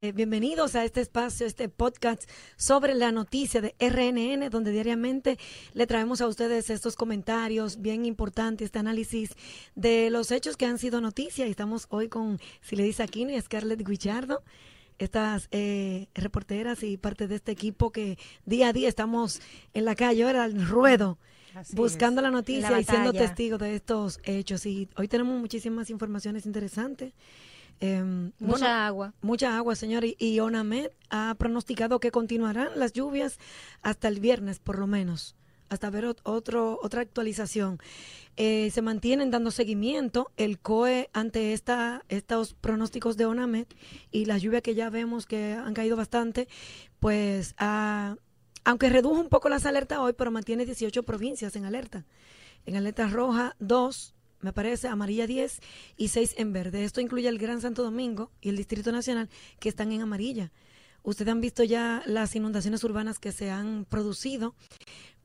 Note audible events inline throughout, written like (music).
Eh, bienvenidos a este espacio, este podcast sobre la noticia de RNN, donde diariamente le traemos a ustedes estos comentarios bien importantes, este análisis de los hechos que han sido noticia. Y estamos hoy con Siledi Aquino y Scarlett Guichardo, estas eh, reporteras y parte de este equipo que día a día estamos en la calle, ahora al ruedo. buscando la noticia y siendo testigos de estos hechos. Y hoy tenemos muchísimas informaciones interesantes. Em, mucha agua. Mucha agua, señor. Y, ONAMED ha pronosticado que continuarán las lluvias hasta el viernes, por lo menos, hasta ver otro, otra actualización. Eh, se mantienen dando seguimiento el COE ante esta, estos pronósticos de ONAMED y la lluvia que ya vemos que han caído bastante, pues aunque redujo un poco las alertas hoy, pero mantiene 18 provincias en alerta. En alerta roja, 2, me parece, amarilla 10 y 6 en verde. Esto incluye el Gran Santo Domingo y el Distrito Nacional que están en amarilla. Ustedes han visto ya las inundaciones urbanas que se han producido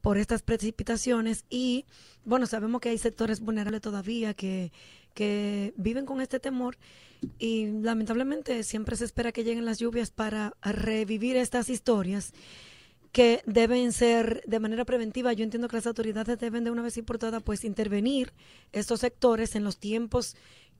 por estas precipitaciones y, bueno, sabemos que hay sectores vulnerables todavía que, que viven con este temor y lamentablemente siempre se espera que lleguen las lluvias para revivir estas historias que deben ser de manera preventiva. Yo entiendo que las autoridades deben de una vez y por todas pues intervenir estos sectores en los tiempos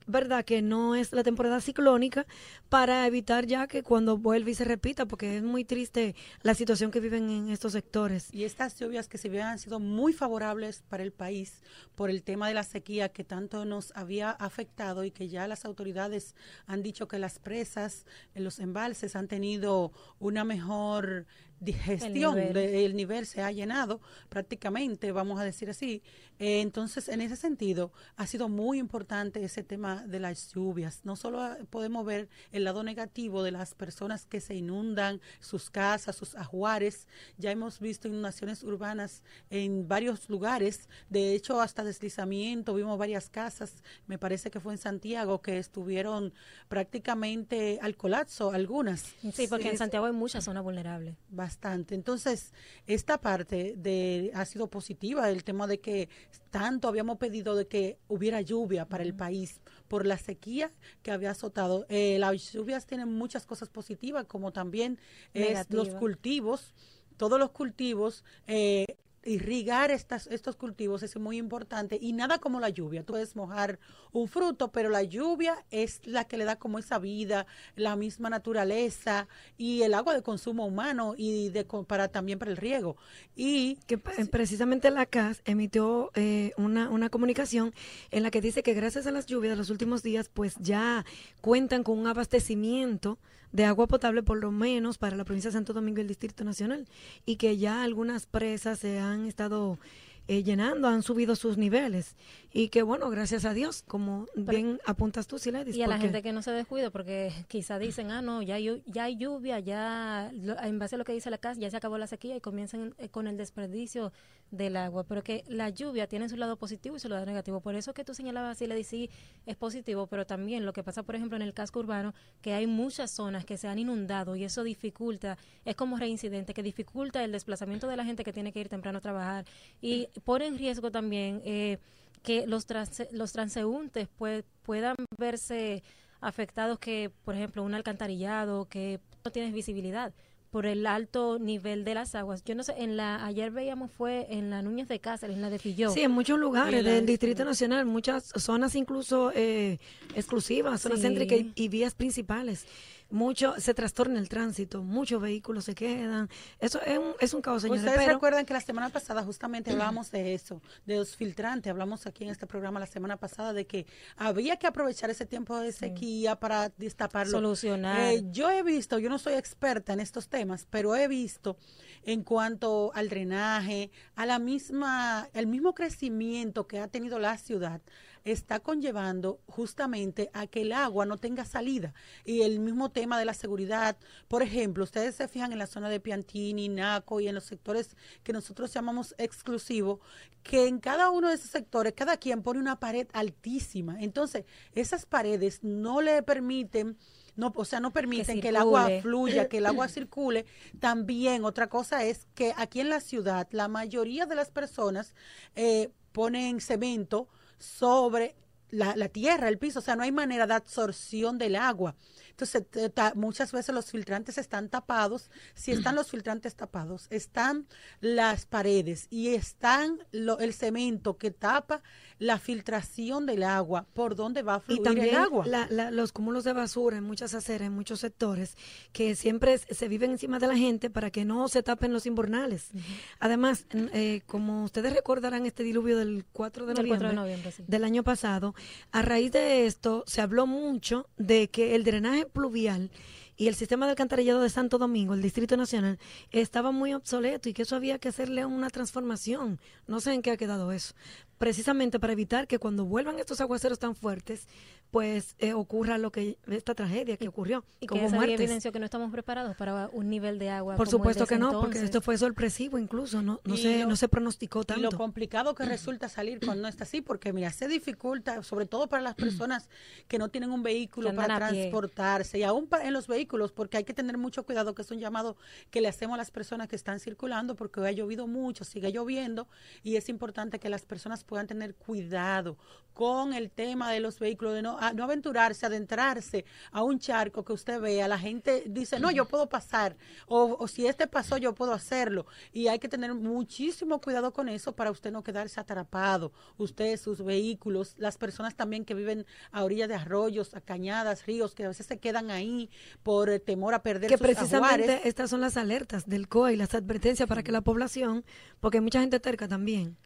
verdad que no es la temporada ciclónica para evitar ya que cuando vuelva y se repita porque es muy triste la situación que viven en estos sectores y estas lluvias que se habían sido muy favorables para el país por el tema de la sequía que tanto nos había afectado y que ya las autoridades han dicho que las presas los embalses han tenido una mejor digestión del nivel se ha llenado prácticamente, vamos a decir así. Eh, entonces, en ese sentido, ha sido muy importante ese tema de las lluvias. No solo ah, podemos ver el lado negativo de las personas que se inundan sus casas, sus ajuares. Ya hemos visto inundaciones urbanas en varios lugares. De hecho, hasta deslizamiento. Vimos varias casas, me parece que fue en Santiago, que estuvieron prácticamente al colapso, algunas. Sí, porque en Santiago hay muchas zonas vulnerables bastante. Entonces, esta parte de ha sido positiva, el tema de que tanto habíamos pedido de que hubiera lluvia para el país por la sequía que había azotado. Eh, las lluvias tienen muchas cosas positivas, como también es los cultivos todos los cultivos eh, irrigar estas, estos cultivos es muy importante y nada como la lluvia. Tú puedes mojar un fruto, pero la lluvia es la que le da como esa vida, la misma naturaleza y el agua de consumo humano y de, para también para el riego. Y que precisamente la CAS emitió eh, una, una comunicación en la que dice que gracias a las lluvias de los últimos días, pues ya cuentan con un abastecimiento de agua potable por lo menos para la provincia de Santo Domingo y el Distrito Nacional y que ya algunas presas se han estado eh, llenando, han subido sus niveles. Y que bueno, gracias a Dios, como bien apuntas tú, Siledis. Y a la gente que no se descuida, porque quizá dicen, ah, no, ya hay, ya hay lluvia, ya, en base a lo que dice la casa, ya se acabó la sequía y comienzan eh, con el desperdicio del agua. Pero que la lluvia tiene su lado positivo y su lado negativo. Por eso que tú señalabas, Siledis, sí, es positivo, pero también lo que pasa, por ejemplo, en el casco urbano, que hay muchas zonas que se han inundado y eso dificulta, es como reincidente, que dificulta el desplazamiento de la gente que tiene que ir temprano a trabajar y pone en riesgo también eh, que los, los transeúntes puedan verse afectados que, por ejemplo, un alcantarillado que no tienes visibilidad por el alto nivel de las aguas. Yo no sé, en la ayer veíamos fue en la Núñez de Cáceres, en la de Filló. Sí, en muchos lugares del Distrito Nacional, muchas zonas incluso eh, exclusivas, zonas céntricas y vías principales mucho se trastorna el tránsito, muchos vehículos se quedan. Eso es un, es un caos, señores. Ustedes recuerdan que la semana pasada justamente hablábamos de eso, de los filtrantes. Hablamos aquí en este programa la semana pasada de que había que aprovechar ese tiempo de sequía para destaparlo. Solucionar. Eh, yo he visto, yo no soy experta en estos temas, pero he visto en cuanto al drenaje, a la misma, el mismo crecimiento que ha tenido la ciudad está conllevando justamente a que el agua no tenga salida. Y el mismo tema de la seguridad, por ejemplo, ustedes se fijan en la zona de Piantini, Naco y en los sectores que nosotros llamamos exclusivos, que en cada uno de esos sectores, cada quien pone una pared altísima. Entonces, esas paredes no le permiten no, o sea, no permiten que, el agua fluya, que el agua circule. También otra cosa es que aquí en la ciudad la mayoría de las personas eh, ponen cemento sobre la, tierra, el piso, o sea, no hay manera de absorción del agua. Entonces, muchas veces los filtrantes están tapados. Si están los filtrantes tapados, están las paredes y están el cemento que tapa la filtración del agua, por dónde va a fluir y también el agua. los cúmulos de basura en muchas aceras, en muchos sectores, que siempre se viven encima de la gente para que no se tapen los invernales. Además, eh, como ustedes recordarán este diluvio del 4 de noviembre, del año pasado, a raíz de esto se habló mucho de que el drenaje pluvial y el sistema de alcantarillado de Santo Domingo, el Distrito Nacional, estaba muy obsoleto y que eso había que hacerle una transformación. No sé en qué ha quedado eso precisamente para evitar que cuando vuelvan estos aguaceros tan fuertes, pues eh, ocurra lo que esta tragedia que ocurrió. Y como que evidenció que no estamos preparados para un nivel de agua. Por supuesto que no, porque esto fue sorpresivo incluso, no, no, se, no se pronosticó tanto. Y lo complicado que (clears throat) resulta salir cuando no está así, porque mira, se dificulta, sobre todo para las personas que no tienen un vehículo para transportarse, y aún en los vehículos, porque hay que tener mucho cuidado, que es un llamado que le hacemos a las personas que están circulando, porque hoy ha llovido mucho, sigue lloviendo, y es importante que las personas puedan tener cuidado con el tema de los vehículos, de no, no aventurarse, adentrarse a un charco que usted vea. La gente dice, no, yo puedo pasar, o, si este pasó, yo puedo hacerlo. Y hay que tener muchísimo cuidado con eso para usted no quedarse atrapado. Usted, sus vehículos, las personas también que viven a orillas de arroyos, a cañadas, ríos, que a veces se quedan ahí por temor a perder que precisamente estas son las alertas del COE y las advertencias para que la población, porque hay mucha gente terca también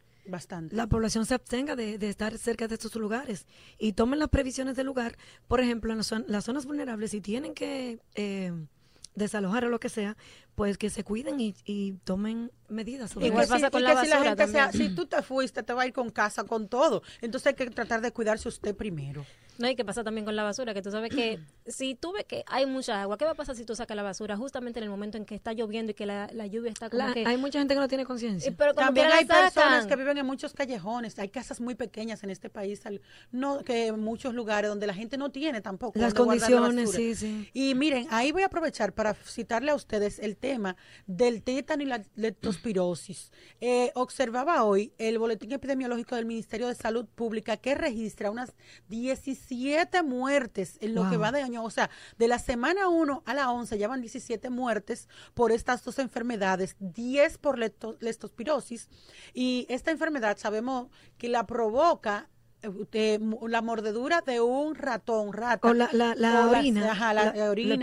La población se abstenga de, estar cerca de estos lugares y tomen las previsiones del lugar. Por ejemplo, en las, zonas vulnerables, si tienen que eh, desalojar o lo que sea, pues que se cuiden y, tomen medidas. Sobre Igual pasa con la basura si la gente si tú te fuiste, te va a ir con casa, con todo. Entonces hay que tratar de cuidarse usted primero. No, hay que pasa también con la basura, que tú sabes que (clears throat) si tú ves que hay mucha agua, ¿qué va a pasar si tú sacas la basura justamente en el momento en que está lloviendo y que la, lluvia está como que... Hay mucha gente que no tiene conciencia. También hay personas que viven en muchos callejones, hay casas muy pequeñas en este país, no que en muchos lugares donde la gente no tiene tampoco. Las condiciones, sí, sí. Y miren, ahí voy a aprovechar para citarle a ustedes el tema del tétano y la leptospirosis. Eh, observaba hoy el boletín epidemiológico del Ministerio de Salud Pública que registra unas 17 muertes en lo que va de año. O sea, de la semana 1 a la 11 llevan 17 muertes por estas dos enfermedades, 10 por leptospirosis. Y esta enfermedad sabemos que la provoca eh, la mordedura de un ratón, rata. O la, orina. ajá, la, orina,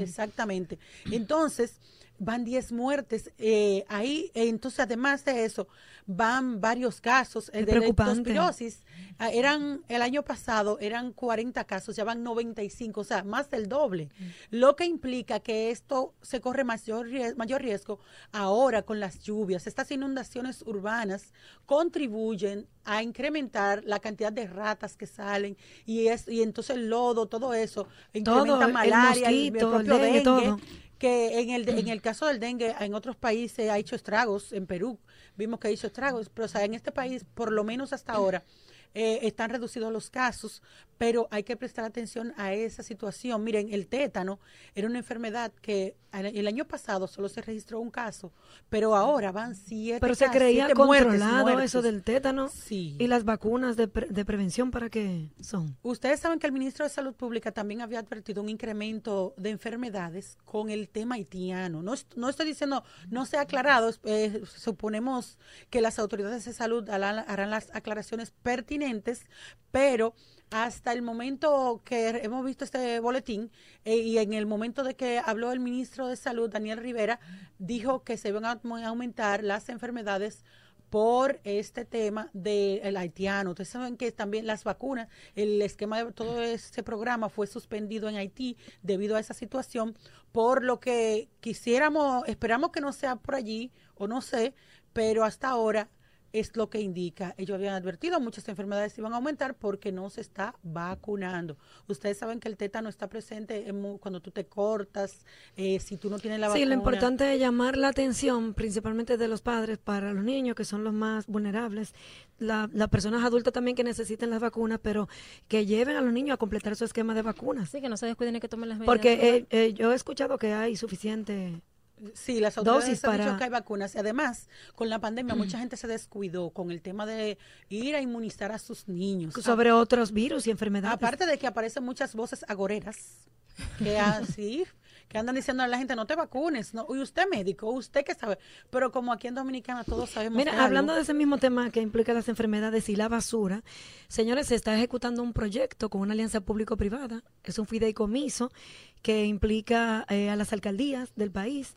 exactamente. Entonces, van 10 muertes. Eh, ahí, entonces, además de eso, van varios casos eh, de leptospirosis. Ah, eran, el año pasado eran 40 casos, ya van 95, o sea, más del doble. Mm. Lo que implica que esto se corre mayor, mayor riesgo ahora con las lluvias. Estas inundaciones urbanas contribuyen a incrementar la cantidad de ratas que salen y es y entonces el lodo, todo eso, incrementa malaria, el, propio dengue que en el, en el caso del dengue, en otros países ha hecho estragos, en Perú vimos que ha hecho estragos, pero o en este país, por lo menos hasta ahora, eh, están reducidos los casos, pero hay que prestar atención a esa situación. Miren, el tétano era una enfermedad que el año pasado solo se registró un caso, pero ahora van siete Pero se creía controlado eso del tétano sí. y las vacunas de, de prevención para qué son. Ustedes saben que el ministro de Salud Pública también había advertido un incremento de enfermedades con el tema haitiano. No, no estoy diciendo, no se ha aclarado, eh, suponemos que las autoridades de salud harán las aclaraciones pertinentes pero hasta el momento que hemos visto este boletín eh, y en el momento de que habló el ministro de Salud, Daniel Rivera, dijo que se van a aumentar las enfermedades por este tema del haitiano. Ustedes saben que también las vacunas, el esquema de todo este programa fue suspendido en Haití debido a esa situación, por lo que quisiéramos, esperamos que no sea por allí, o no sé, pero hasta ahora es lo que indica. Ellos habían advertido, muchas enfermedades iban a aumentar porque no se está vacunando. Ustedes saben que el tétano está presente cuando tú te cortas, eh, si tú no tienes la vacuna. Sí, lo importante es llamar la atención, principalmente de los padres, para los niños que son los más vulnerables, las personas adultas también que necesiten las vacunas, pero que lleven a los niños a completar su esquema de vacunas. Sí, que no se descuiden y que tomen las medidas. Porque eh, eh, yo he escuchado que hay suficiente Sí, las autoridades han dicho que hay vacunas. Y además, con la pandemia, mucha gente se descuidó con el tema de ir a inmunizar a sus niños. Sobre otros virus y enfermedades. Aparte de que aparecen muchas voces agoreras que (laughs) así que andan diciendo a la gente no te vacunes, no, y usted médico, usted que sabe, pero como aquí en Dominicana todos sabemos. Mira, hablando de ese mismo tema que implica las enfermedades y la basura, señores, se está ejecutando un proyecto con una alianza público-privada, es un fideicomiso que implica eh, a las alcaldías del país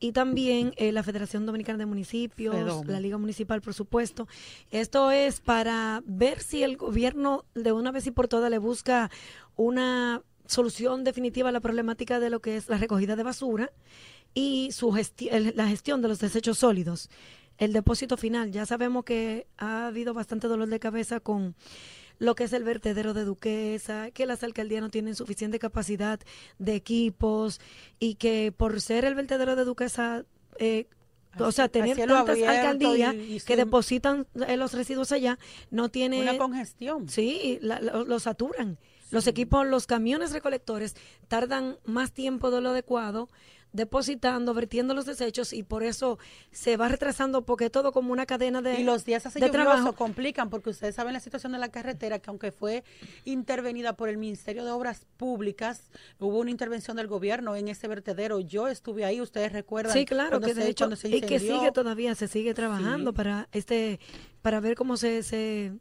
y también eh, la Federación Dominicana de Municipios, la Liga Municipal, por supuesto. Esto es para ver si el gobierno de una vez y por todas le busca una solución definitiva a la problemática de lo que es la recogida de basura y su la gestión de los desechos sólidos. El depósito final, ya sabemos que ha habido bastante dolor de cabeza con lo que es el vertedero de Duquesa, que las alcaldías no tienen suficiente capacidad de equipos y que por ser el vertedero de Duquesa eh, o sea, tener tantas alcaldías que depositan eh, los residuos allá, no tiene... Una congestión. Sí, lo, saturan. Los equipos, los camiones recolectores tardan más tiempo de lo adecuado depositando, vertiendo los desechos y por eso se va retrasando porque todo como una cadena de Y los días así de trabajo complican porque ustedes saben la situación de la carretera que aunque fue intervenida por el Ministerio de Obras Públicas, hubo una intervención del gobierno en ese vertedero. Yo estuve ahí, ustedes recuerdan. Sí, claro, que de hecho y que sigue todavía, se sigue trabajando para este para ver cómo se, se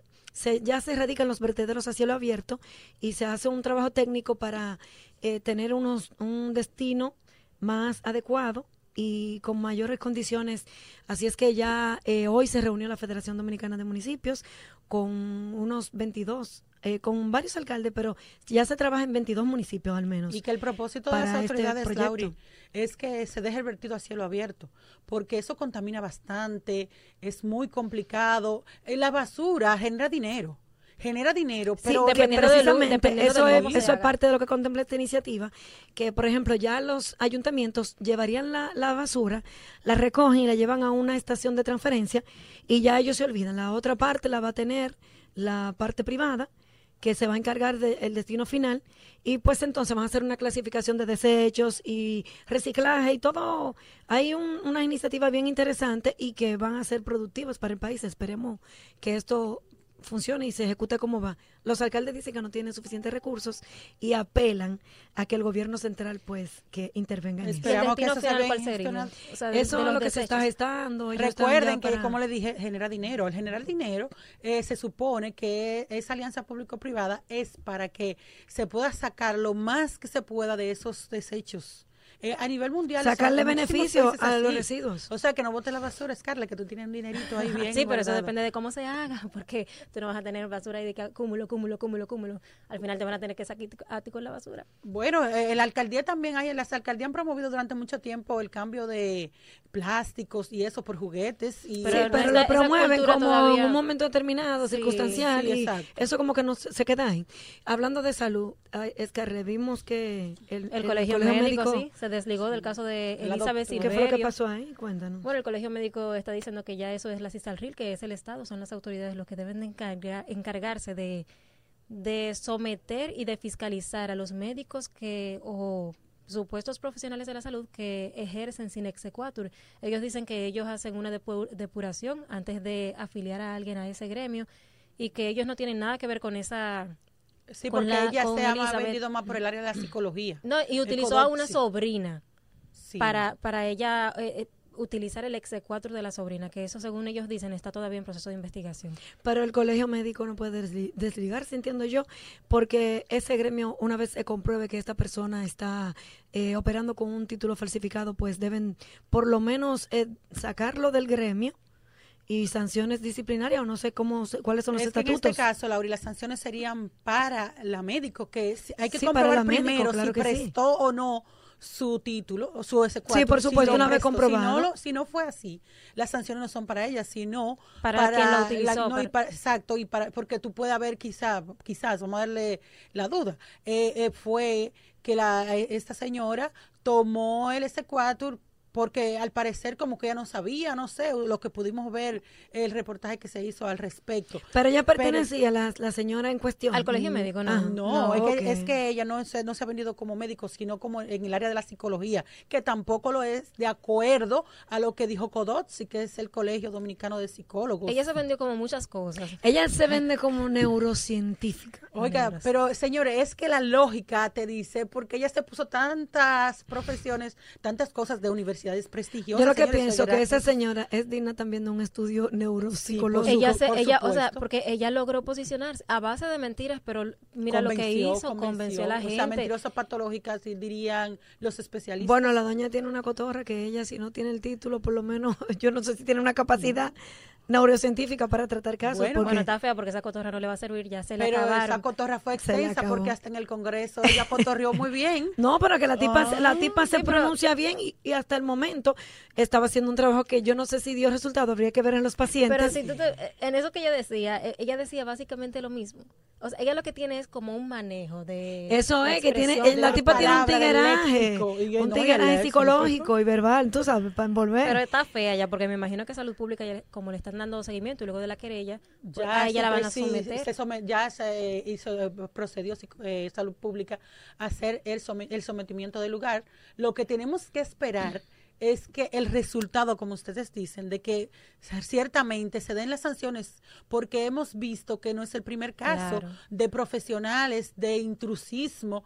ya se erradican los vertederos a cielo abierto y se hace un trabajo técnico para eh, tener unos, un destino más adecuado y con mayores condiciones. Así es que ya eh, hoy se reunió la Federación Dominicana de Municipios con unos 22 eh, con varios alcaldes, pero ya se trabaja en 22 municipios al menos. Y que el propósito de las este autoridades, Lauri, es que se deje el vertido a cielo abierto, porque eso contamina bastante, es muy complicado. Eh, la basura genera dinero genera dinero, pero dependiendo eso, es, eso es parte de lo que contempla esta iniciativa, que por ejemplo ya los ayuntamientos llevarían la, la, basura, la recogen y la llevan a una estación de transferencia y ya ellos se olvidan. La otra parte la va a tener la parte privada que se va a encargar del destino final y pues entonces van a hacer una clasificación de desechos y reciclaje y todo. Hay una iniciativa bien interesante y que van a ser productivas para el país. Esperemos que esto funcione y se ejecute como va. Los alcaldes dicen que no tienen suficientes recursos y apelan a que el gobierno central pues que intervenga en Esperamos que eso eso es lo que se está gestando. Recuerden que, como le dije, genera dinero. Al generar dinero, eh, se supone que esa alianza público-privada es para que se pueda sacar lo más que se pueda de esos desechos eh, a nivel mundial. Sacarle beneficio a los residuos. O sea, que no bote la basura, Scarlett, que tú tienes un dinerito ahí (laughs) bien. sí, pero eso depende de cómo se haga, (laughs) porque tú no vas a tener basura y de que acúmulo, cúmulo, cúmulo, cúmulo. Al final te van a tener que sacar a ti con la basura. Bueno, eh, la alcaldía también hay, las alcaldías han promovido durante mucho tiempo el cambio de plásticos y eso por juguetes. Y pero, lo promueven como en un momento determinado, circunstancial, y eso como que no se queda ahí. Hablando de salud, es que vimos que el, colegio, médico, sí, se desligó del caso de Elizabeth ¿Qué fue lo que pasó ahí? Cuéntanos. Bueno, el colegio médico está diciendo que ya eso es la CISALRIL, que es el Estado, son las autoridades los que deben de encargarse de, de someter y de fiscalizar a los médicos que o supuestos profesionales de la salud que ejercen sin exequatur. Ellos dicen que ellos hacen una depuración antes de afiliar a alguien a ese gremio y que ellos no tienen nada que ver con esa Sí, porque ella se ha vendido más por el área de la psicología. No, y utilizó a una sobrina para, para ella eh, eh, utilizar el exequatur de la sobrina, que eso según ellos dicen está todavía en proceso de investigación. Pero el colegio médico no puede desligarse, entiendo yo, porque ese gremio, una vez se compruebe que esta persona está eh, operando con un título falsificado, pues deben por lo menos sacarlo del gremio y sanciones disciplinarias o no sé cómo cuáles son los estatutos. en este caso, Laura, las sanciones serían para la médico que hay que comprobar primero si prestó o no su título o su S4. Sí, por supuesto, una vez comprobado. Si no, fue así, las sanciones no son para ella, sino para, para quien la utilizó. exacto, y para porque tú puedes haber quizá, quizás, vamos a darle la duda, eh, eh, fue que la, esta señora tomó el S4 porque al parecer como que ella no sabía, no sé, lo que pudimos ver el reportaje que se hizo al respecto. Pero ella pertenecía, la, la, señora en cuestión. Al colegio médico, ¿no? Ah, no, es, que, es, que, ella no se, no se ha venido como médico, sino como en el área de la psicología, que tampoco lo es de acuerdo a lo que dijo Codotzi, que es el Colegio Dominicano de Psicólogos. Ella se vendió como muchas cosas. Ella se vende como neurocientífica. Oiga, pero señores, es que la lógica te dice, porque ella se puso tantas profesiones, tantas cosas de universidades prestigiosas lo que pienso que esa señora es digna también de un estudio neuropsicológico. ella, ella o sea, porque ella logró posicionarse a base de mentiras, pero mira lo que hizo, convenció, a la gente. O sea, mentirosas patológicas, dirían los especialistas. Bueno, la doña tiene una cotorra que ella, si no tiene el título, por lo menos, (laughs) yo no sé si tiene una capacidad neurocientífica para tratar casos. Bueno, bueno, está fea porque esa cotorra no le va a servir, ya se le Pero esa cotorra fue extensa porque hasta en el Congreso ella cotorrió muy bien. (laughs) No, pero que la tipa, la tipa se pronuncia bien y, hasta el momento estaba haciendo un trabajo que yo no sé si dio resultado, habría que ver en los pacientes. Pero si tú en eso que ella decía, e, ella decía básicamente lo mismo. O sea, ella lo que tiene es como un manejo de... Eso es, que tiene, la tipa tiene un tigueraje, un tigueraje psicológico y verbal, tú sabes, para envolver. Pero está fea ya, porque me imagino que Salud Pública, como le están dando seguimiento y luego de la querella, pues, ya ella la van a someter. ya se hizo, procedió eh, salud pública a hacer el, el sometimiento del lugar. Lo que tenemos que esperar es que el resultado, como ustedes dicen, de que ciertamente se den las sanciones, porque hemos visto que no es el primer caso de profesionales de intrusismo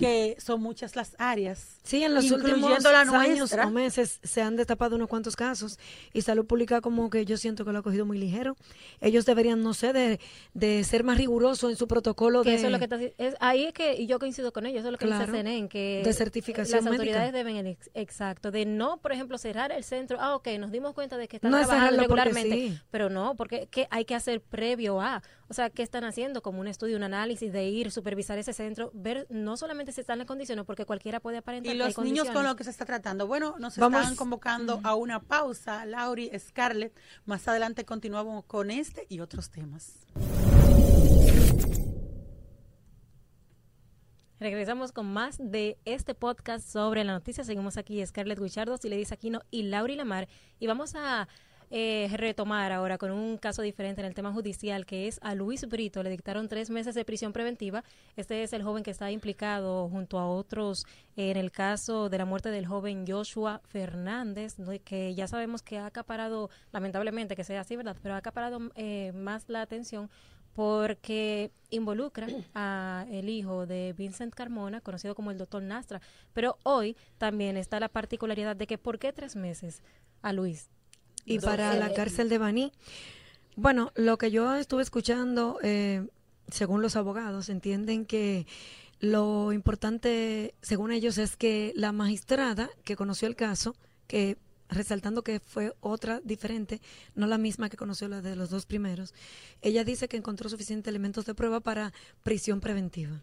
que son muchas las áreas. Sí, en los últimos años o meses se han destapado unos cuantos casos y Salud Pública como que yo siento que lo ha cogido muy ligero. Ellos deberían, no sé, de, de ser más rigurosos en su protocolo que de... Eso es lo que es, ahí es que, y yo coincido con ellos, eso es lo que dice CNEN, que de certificación las autoridades deben, exacto, de no, por ejemplo, cerrar el centro, ah, ok, nos dimos cuenta de que están trabajando regularmente, pero no, porque que hay que hacer previo a, o sea, ¿qué están haciendo? Como un estudio, un análisis de ir, supervisar ese centro, ver no solamente si están en condiciones, porque cualquiera puede aparentar. Y los niños con lo que se está tratando. Bueno, nos están convocando a una pausa, Lauri, Scarlett. Más adelante continuamos con este y otros temas. Regresamos con más de este podcast sobre la noticia. Seguimos aquí Scarlett Guichardo, dice Aquino y Lauri Lamar. Y vamos a eh, retomar ahora con un caso diferente en el tema judicial, que es a Luis Brito. Le dictaron tres meses de prisión preventiva. Este es el joven que está implicado junto a otros en el caso de la muerte del joven Joshua Fernández, que ya sabemos que ha acaparado, lamentablemente que sea así, ¿verdad? Pero ha acaparado eh, más la atención porque involucra a el hijo de Vincent Carmona, conocido como el doctor Nastra. Pero hoy también está la particularidad de que ¿por qué tres meses a Luis? Y para la cárcel de Baní. Bueno, lo que yo estuve escuchando, eh, según los abogados, entienden que lo importante, según ellos, es que la magistrada que conoció el caso, que resaltando que fue otra diferente, no la misma que conoció la de los dos primeros, ella dice que encontró suficientes elementos de prueba para prisión preventiva.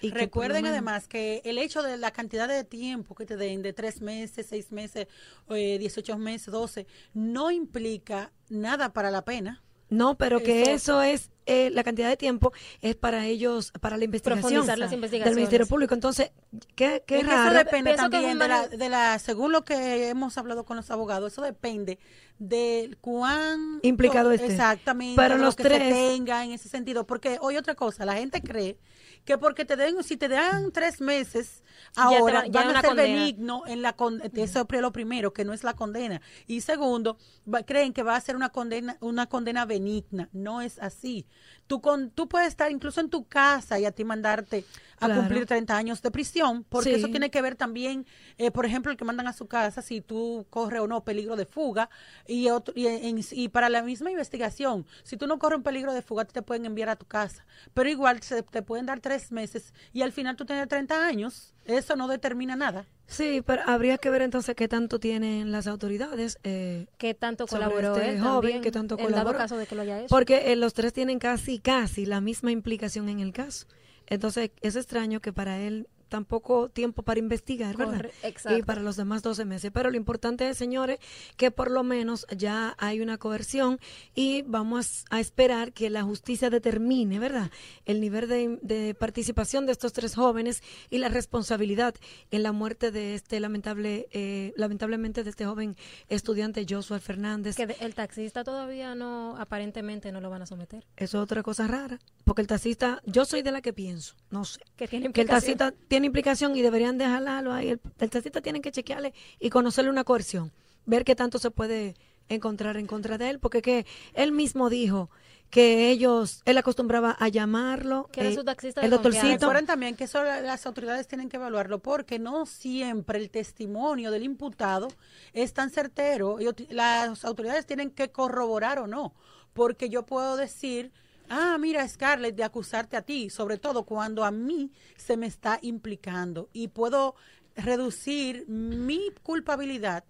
Y Recuerden además que el hecho de la cantidad de tiempo que te den, de tres meses, seis meses, eh, 18 meses, 12, no implica nada para la pena. No, pero que eso es eh, la cantidad de tiempo es para ellos, para la investigación las investigaciones. del Ministerio Público. Entonces, qué, qué raro. Eso depende también de la, de la, según lo que hemos hablado con los abogados, eso depende de cuán implicado esté. Exactamente. Pero los que tres. Se tenga en ese sentido. Porque hoy otra cosa, la gente cree que porque te den, si te dan tres meses, ahora ya van a ser benigno en la eso es lo primero, que no es la condena. Y segundo, creen que va a ser una condena, una condena benigna. No es así. Tú, con, tú puedes estar incluso en tu casa y a ti mandarte a cumplir 30 años de prisión, porque eso tiene que ver también, eh, por ejemplo, el que mandan a su casa, si tú corres o no peligro de fuga, y, otro, y, y, para la misma investigación, si tú no corres un peligro de fuga, te pueden enviar a tu casa, pero igual se, te pueden dar tres meses y al final tú tienes 30 años, eso no determina nada. Sí, pero habría que ver entonces qué tanto tienen las autoridades. Eh, qué tanto colaboró este joven, qué tanto colaboró. caso de que lo haya hecho. Porque eh, los tres tienen casi, casi la misma implicación en el caso. Entonces, es extraño que para él tan poco tiempo para investigar, ¿verdad? Exacto. Y para los demás 12 meses. Pero lo importante es, señores, que por lo menos ya hay una coerción y vamos a esperar que la justicia determine, ¿verdad? El nivel de, de participación de estos tres jóvenes y la responsabilidad en la muerte de este lamentable, eh, lamentablemente de este joven estudiante Joshua Fernández. Que el taxista todavía no, aparentemente no lo van a someter. Eso es otra cosa rara, porque el taxista, yo soy de la que pienso, no sé, Que tiene que el taxista tiene implicación y deberían dejarlo ahí. El, el taxista tiene que chequearle y conocerle una coerción, ver qué tanto se puede encontrar en contra de él, porque que él mismo dijo que ellos, él acostumbraba a llamarlo, Que era eh, su taxista el doctorcito. Recuerden también que eso la- las autoridades tienen que evaluarlo porque no siempre el testimonio del imputado es tan certero. Ti- las autoridades tienen que corroborar o no, porque yo puedo decir, ah, mira, Scarlett, de acusarte a ti, sobre todo cuando a mí se me está implicando y puedo reducir mi culpabilidad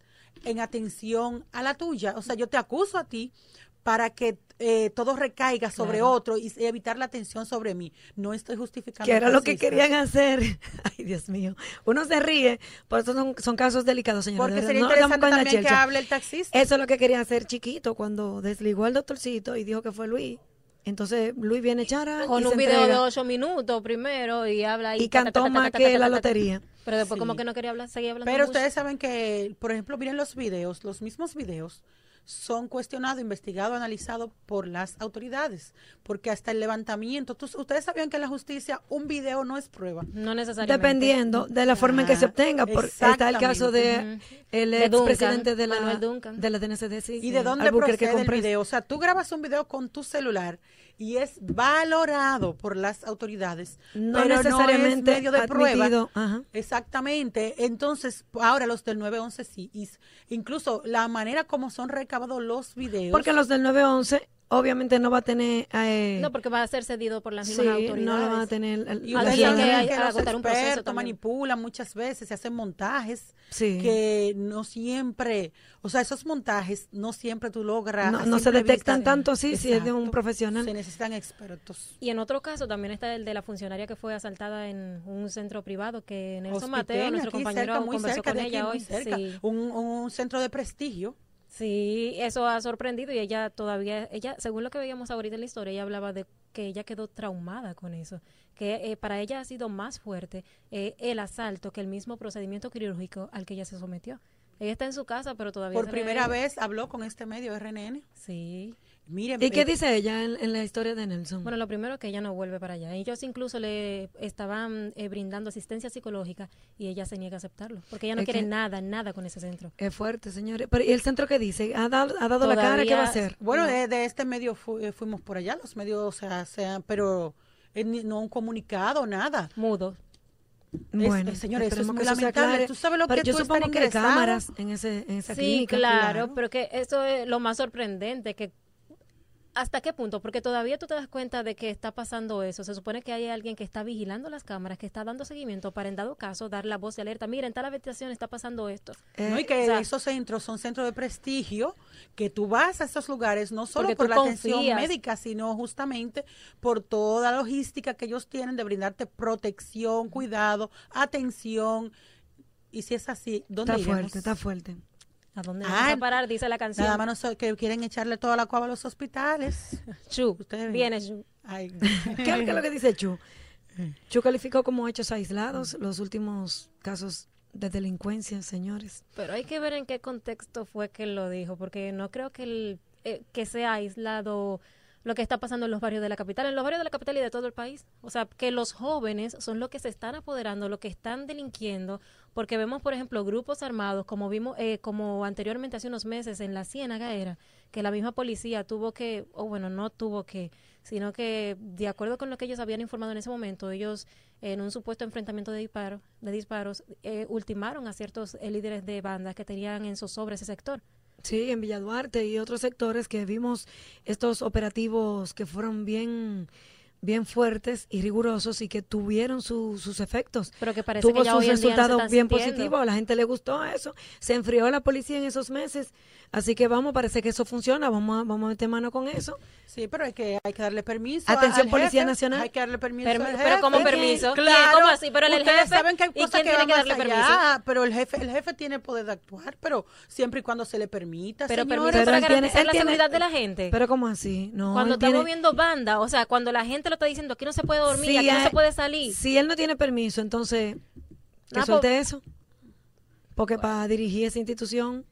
en atención a la tuya. O sea, yo te acuso a ti para que eh, todo recaiga sobre Claro. otro y evitar la atención sobre mí. No estoy justificando. que era lo que querían hacer. (laughs) Ay, Dios mío. Uno se ríe, por eso son, son casos delicados, señores. Porque sería no interesante también que hable el taxista. Eso es lo que quería hacer chiquito cuando desligó al doctorcito y dijo que fue Luis. Entonces Luis viene chara Con y un se video de ocho minutos primero y habla y ta, cantó ta, ta, más que la lotería. Pero después Sí. como que no quería hablar, seguía hablando Pero mucho. ustedes saben que, por ejemplo, miren los videos, los mismos videos son cuestionados, investigados, analizados por las autoridades, porque hasta el levantamiento, ustedes sabían que en la justicia un video no es prueba. No necesariamente. Dependiendo de la forma en que se obtenga. Por, está el caso de Ujú. el De expresidente de la, Manuel Duncan. de la DNCD. sí, ¿Y sí, de dónde procede el Compress. video? O sea, tú grabas un video con tu celular y es valorado por las autoridades, No pero necesariamente no es medio de prueba. admitido, ajá. Exactamente. Entonces, ahora los del 911 sí. Incluso la manera como son recabados los videos. Porque los del 911 obviamente no va a tener... eh, No, porque va a ser cedido por las sí, mismas autoridades. no lo van a tener... Y ustedes saben que- hay- que los agotar un proceso expertos manipulan muchas veces, se hacen montajes Sí. que no siempre, o sea, esos montajes no siempre tú logras. no, se detectan vista. tanto así si es de un profesional. Se necesitan expertos. Y en otro caso también está el de la funcionaria que fue asaltada en un centro privado que Nelson Mateo, Hospitén, nuestro compañero, cerca, muy conversó cerca con aquí, ella muy hoy. cerca. Sí. Un, un centro de prestigio. Sí, eso ha sorprendido y ella todavía, ella, según lo que veíamos ahorita en la historia, ella hablaba de que ella quedó traumada con eso, que eh, para ella ha sido más fuerte eh, el asalto que el mismo procedimiento quirúrgico al que ella se sometió. Ella está en su casa, pero todavía Por primera ve- vez habló con este medio RNN. Sí. Miren, ¿Y qué eh, dice ella en, en la historia de Nelson? Bueno, lo primero es que ella no vuelve para allá. Ellos incluso le estaban eh, brindando asistencia psicológica y ella se niega a aceptarlo, porque ella no Es quiere nada, nada con ese centro. es fuerte, señores. Pero ¿y el centro qué dice? ¿Ha dado, ha dado la cara? ¿Qué va a hacer? Bueno, No. de, de este medio fu- eh, fuimos por allá, los medios, o sea, sean, pero eh, no un comunicado, nada. Mudo. Bueno, es- señores, eso es muy que lamentable. Tú sabes lo Pero que yo tú supongo que hay cámaras en, ese, en esa Sí, clínica. claro, claro. pero que eso es lo más sorprendente, que ¿hasta qué punto? Porque todavía tú te das cuenta de que está pasando eso. Se supone que hay alguien que está vigilando las cámaras, que está dando seguimiento para, en dado caso, dar la voz de alerta. Mira, en tal habitación está pasando esto. Eh, ¿no? Y que o sea- esos centros son centros de prestigio, que tú vas a esos lugares no solo por la atención médica, sino justamente por toda la logística que ellos tienen de brindarte protección, cuidado, atención. Y si es así, ¿dónde está iremos? fuerte, está fuerte. ¿A dónde Ah, vamos a parar? Dice la canción. Nada más no que quieren echarle toda la cuava a los hospitales. (laughs) Chu, viene Chu. Ay. (laughs) ¿Qué, es lo que dice Chu? Chu calificó como hechos aislados los últimos casos de delincuencia, señores. Pero hay que ver en qué contexto fue que lo dijo, porque no creo que, el, eh, que sea aislado lo que está pasando en los barrios de la capital, en los barrios de la capital y de todo el país. O sea, que los jóvenes son los que se están apoderando, los que están delinquiendo, porque vemos, por ejemplo, grupos armados, como vimos, eh, como anteriormente hace unos meses en la Ciénaga era, que la misma policía tuvo que, o bueno, no tuvo que, sino que de acuerdo con lo que ellos habían informado en ese momento, ellos en un supuesto enfrentamiento de disparos, de disparos, eh, ultimaron a ciertos eh, líderes de bandas que tenían en zozobra ese sector. Sí, en Villa Duarte y otros sectores que vimos estos operativos que fueron bien bien fuertes y rigurosos y que tuvieron su- sus efectos. Pero que parece Tuvo que ya sus hoy en día no se resultados están bien sintiendo. positivos, a la gente le gustó eso, se enfrió la policía en esos meses, así que vamos, parece que eso funciona, vamos a, vamos a meter mano con eso. Sí, pero hay que, hay que darle permiso. Atención, al Policía jefe, Nacional. Hay que darle permiso. Permi- al pero jefe. ¿cómo permiso? Claro. ¿Cómo así? Pero el Ustedes jefe, saben que hay ¿y cosas que tiene que darle allá, permiso? Pero el jefe, el jefe tiene poder de actuar, pero siempre y cuando se le permita. Pero señores. permiso Pero para tiene- garantizar él la tiene- seguridad de la gente. Pero ¿cómo así? No, cuando está tiene- moviendo banda, o sea, cuando la gente lo está diciendo, aquí no se puede dormir, Si aquí no se puede salir. Si él no tiene permiso, entonces que Ah, suelte eso. Porque para dirigir esa institución,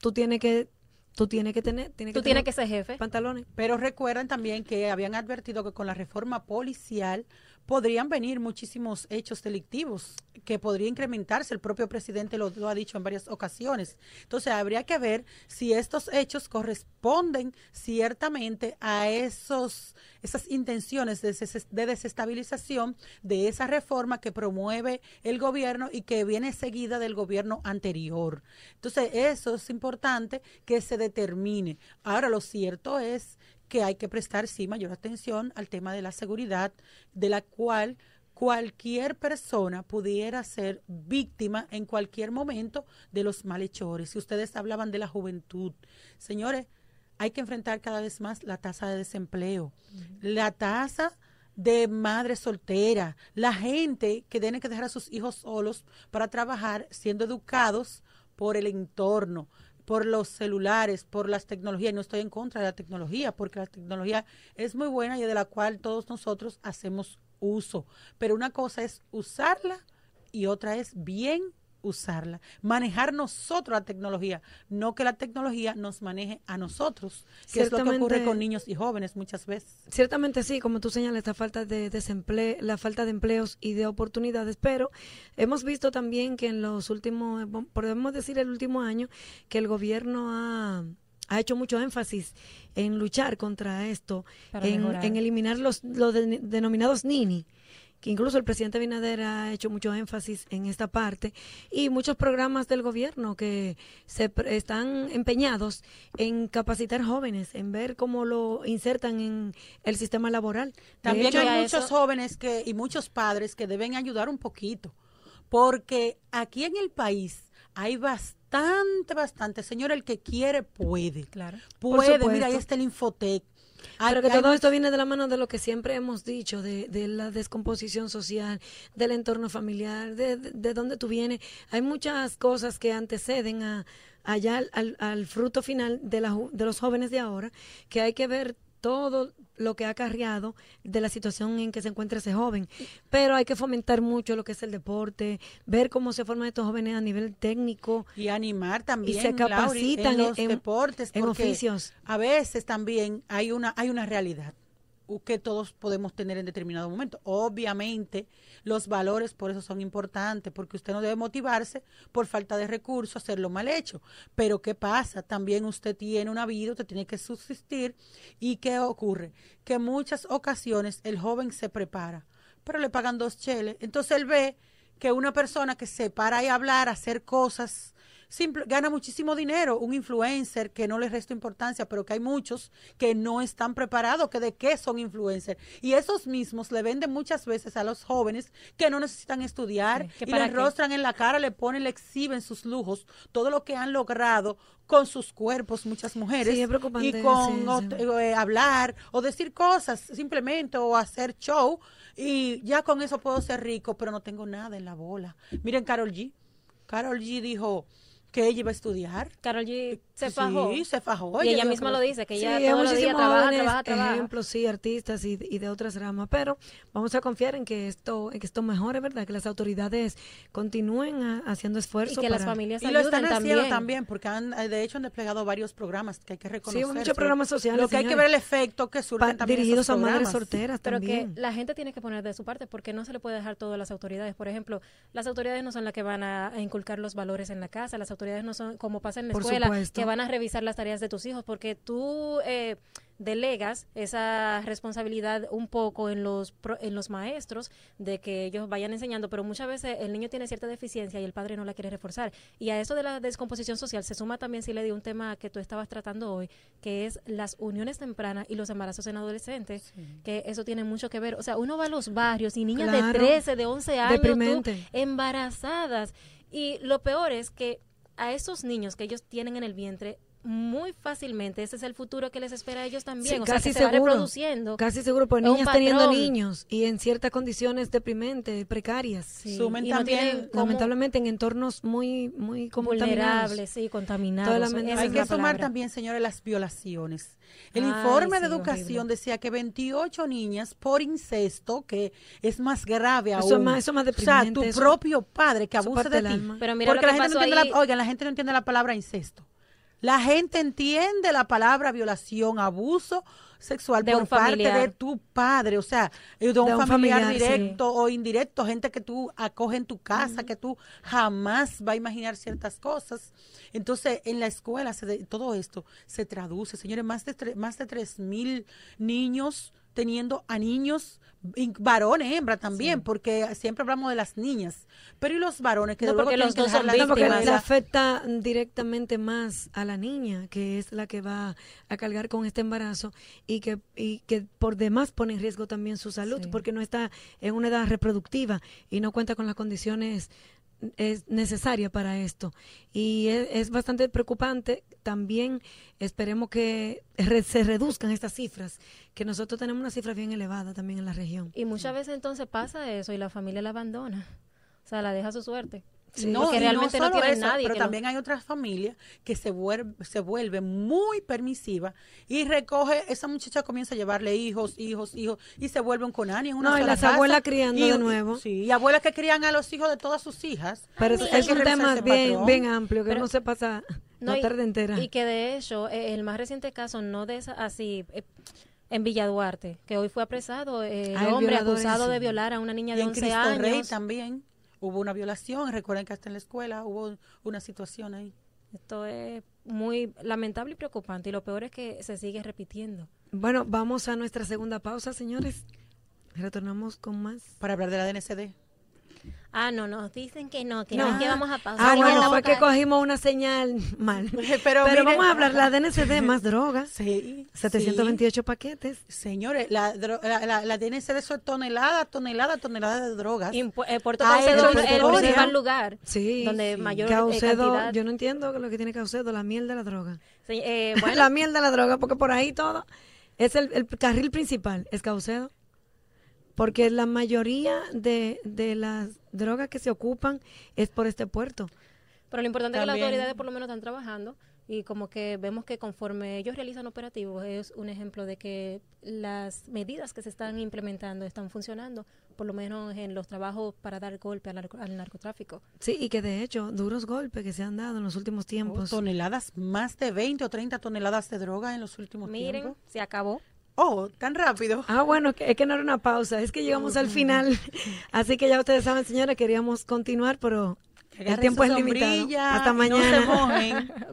tú tienes que, tú tienes que tener, tienes Tú que tienes tener que ser jefe. pantalones. Pero recuerdan también que habían advertido que con la reforma policial podrían venir muchísimos hechos delictivos, que podría incrementarse. El propio presidente lo, ha dicho en varias ocasiones. Entonces, habría que ver si estos hechos corresponden ciertamente a esos, esas intenciones de, de desestabilización de esa reforma que promueve el gobierno y que viene seguida del gobierno anterior. Entonces, eso es importante que se determine. Ahora, lo cierto es que hay que prestar sí mayor atención al tema de la seguridad, de la cual cualquier persona pudiera ser víctima en cualquier momento de los malhechores. Si ustedes hablaban de la juventud, señores, hay que enfrentar cada vez más la tasa de desempleo, la tasa de madre soltera, la gente que tiene que dejar a sus hijos solos para trabajar siendo educados por el entorno, por los celulares, por las tecnologías. No estoy en contra de la tecnología, porque la tecnología es muy buena y de la cual todos nosotros hacemos uso. Pero una cosa es usarla y otra es bien usarla. Manejar nosotros la tecnología, no que la tecnología nos maneje a nosotros, que es lo que ocurre con niños y jóvenes muchas veces. Ciertamente sí, como tú señalas, esta falta de desempleo, la falta de empleos y de oportunidades, pero hemos visto también que en los últimos, podemos decir el último año, que el gobierno ha, ha hecho mucho énfasis en luchar contra esto, en, en eliminar los, los de- denominados NINI que incluso el presidente Binader ha hecho mucho énfasis en esta parte y muchos programas del gobierno que se están empeñados en capacitar jóvenes, en ver cómo lo insertan en el sistema laboral. También hecho, hay muchos eso- jóvenes que y muchos padres que deben ayudar un poquito, porque aquí en el país hay bastante, bastante. Señor, el que quiere puede. Claro. Puede, mira, ahí está el Infotec. Pero que todo esto viene de la mano de lo que siempre hemos dicho, de, de la descomposición social, del entorno familiar, de, de, de dónde tú vienes. Hay muchas cosas que anteceden a allá al, al- al fruto final de, la, de los jóvenes de ahora, que hay que ver todo lo que ha acarreado de la situación en que se encuentra ese joven. Pero hay que fomentar mucho lo que es el deporte, ver cómo se forman estos jóvenes a nivel técnico, y animar también y se en los en- deportes en oficios. a veces también hay una hay una realidad que todos podemos tener en determinado momento. Obviamente, los valores por eso son importantes, porque usted no debe motivarse por falta de recursos a hacerlo mal hecho. Pero ¿qué pasa? También usted tiene una vida, usted tiene que subsistir. ¿Y qué ocurre? Que en muchas ocasiones el joven se prepara, pero le pagan dos cheles. Entonces él ve que una persona que se para a hablar, hacer cosas, simple, gana muchísimo dinero, un influencer que no le resta importancia, pero que hay muchos que no están preparados, que de qué son influencers. Y esos mismos le venden muchas veces a los jóvenes que no necesitan estudiar Sí, ¿que y le rostran en la cara, le ponen, le exhiben sus lujos, todo lo que han logrado con sus cuerpos, muchas mujeres, Sí, y con sí, eh, hablar o decir cosas simplemente o hacer show y ya con eso puedo ser rico, pero no tengo nada en la bola. Miren Carol G. Carol G dijo que ella iba a estudiar. Carol G se Sí, fajó. se fajó. y ella misma lo dice, que Sí, ella hay todos los días trabaja, jóvenes trabaja, trabaja. ejemplos, sí, artistas y, y de otras ramas, pero vamos a confiar en que esto, en que esto mejore, ¿verdad? Que las autoridades continúen a- haciendo Y esfuerzos que las familias Y lo ayuden están haciendo también. también, porque han, eh, de hecho han desplegado varios programas que hay que reconocer. muchos programas sociales, Lo que hay que ver el efecto que surgen pa- también dirigidos esos a madres solteras Pero también. que la gente tiene que poner de su parte porque no se le puede dejar todo a las autoridades. Por ejemplo, las autoridades no son las que van a, a inculcar los valores en la casa, las autoridades no son como pasa en la Por escuela, supuesto. que van a revisar las tareas de tus hijos porque tú... Eh, delegas esa responsabilidad un poco en los en los maestros de que ellos vayan enseñando, pero muchas veces el niño tiene cierta deficiencia y el padre no la quiere reforzar. Y a eso de la descomposición social se suma también, si le di un tema que tú estabas tratando hoy, que es las uniones tempranas y los embarazos en adolescentes, que eso tiene mucho que ver. O sea, uno va a los barrios y niñas de 13, de 11 años embarazadas. Y lo peor es que a esos niños que ellos tienen en el vientre, muy fácilmente ese es el futuro que les espera a ellos también. o casi sea, seguro, reproduciendo. Casi seguro, por niñas teniendo niños y en ciertas condiciones deprimentes, precarias. Sumen también, lamentablemente, en entornos muy, muy vulnerables, sí, contaminados. Hay que sumar también, señores, las violaciones. El informe de educación decía que 28 niñas por incesto, que es más grave aún. Eso es más, eso más deprimente. O sea, tu propio padre que abuse de ti. Pero mira Porque la gente no entiende la, oiga, la gente no entiende la palabra incesto. La gente entiende la palabra violación, abuso sexual por parte de tu padre, o sea, de un, familiar, directo o indirecto, gente que tú acoges en tu casa, que tú jamás va a imaginar ciertas cosas. Entonces, en la escuela se todo esto se traduce, señores, más de más de tres mil niños teniendo a niños varones, hembra también, porque siempre hablamos de las niñas, pero y los varones que no, porque los dos son porque le afecta directamente más a la niña, que es la que va a cargar con este embarazo y que y que por demás pone en riesgo también su salud, porque no está en una edad reproductiva y no cuenta con las condiciones es necesaria para esto. Y es, bastante preocupante. También esperemos que se reduzcan estas cifras que nosotros tenemos una cifra bien elevada también en la región. Y muchas veces entonces pasa eso y la familia la abandona. O sea la deja a su suerte no, realmente no, tiene nadie. Pero también hay otras familias que se vuelve, se vuelve muy permisiva y recoge, esa muchacha comienza a llevarle hijos, hijos, hijos y se vuelven con Ani en una No, y las abuelas criando de nuevo. Sí, y abuelas que crían a los hijos de todas sus hijas. Pero es, un tema bien, bien amplio que no se pasa (laughs) la tarde entera. Y que de hecho, eh, el más reciente caso, no de esa, así... Eh, en Villa Duarte, que hoy fue apresado el ah, hombre acusado de violar a una niña de y 11 años. Rey también hubo una violación, recuerden que hasta en la escuela hubo una situación ahí. Esto es muy lamentable y preocupante y lo peor es que se sigue repitiendo. Bueno, vamos a nuestra segunda pausa, señores. Retornamos con más. Para hablar de la DNCD. Ah, no, nos dicen que no, que no, que vamos a pausar. Ah, no, fue que cogimos una señal mal. (laughs) Pero, vamos a hablar, la DNCD más drogas. Sí. 728 paquetes. Señores, la, la, la, DNCD son toneladas, toneladas, toneladas de drogas. Y eh, Puerto Caucedo es el principal lugar sí, donde mayor Caucedo, cantidad. Yo no entiendo lo que tiene Caucedo, la miel de la droga. Sí, eh, (laughs) bueno. la miel de la droga, porque por ahí todo es el, el carril principal, es Caucedo porque la mayoría de, de las drogas que se ocupan es por este puerto. Pero lo importante es que las autoridades por lo menos están trabajando y como que vemos que conforme ellos realizan operativos es un ejemplo de que las medidas que se están implementando están funcionando, por lo menos en los trabajos para dar golpe al, narcotráfico. Sí, y que de hecho, duros golpes que se han dado en los últimos tiempos. toneladas, más de 20 o 30 toneladas de droga en los últimos tiempos. Miren, se acabó. Oh, tan rápido. Ah, bueno, es que no era una pausa, es que llegamos al final. (laughs) Así que ya ustedes saben, señora, queríamos continuar, pero el tiempo es limitado. Hasta mañana. (laughs)